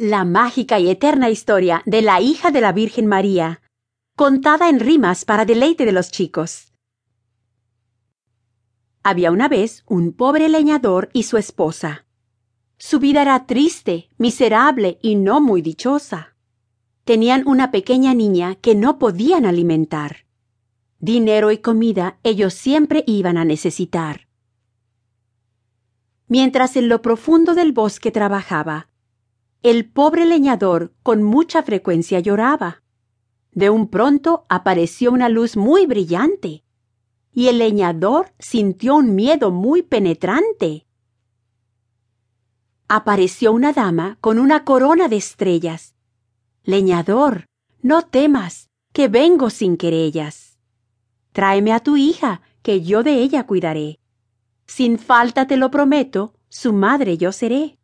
La mágica y eterna historia de la hija de la Virgen María, contada en rimas para deleite de los chicos. Había una vez un pobre leñador y su esposa. Su vida era triste, miserable y no muy dichosa. Tenían una pequeña niña que no podían alimentar. Dinero y comida ellos siempre iban a necesitar. Mientras en lo profundo del bosque trabajaba, el pobre leñador con mucha frecuencia lloraba. De un pronto apareció una luz muy brillante, y el leñador sintió un miedo muy penetrante. Apareció una dama con una corona de estrellas. Leñador, no temas, que vengo sin querellas. Tráeme a tu hija, que yo de ella cuidaré. Sin falta te lo prometo, su madre yo seré.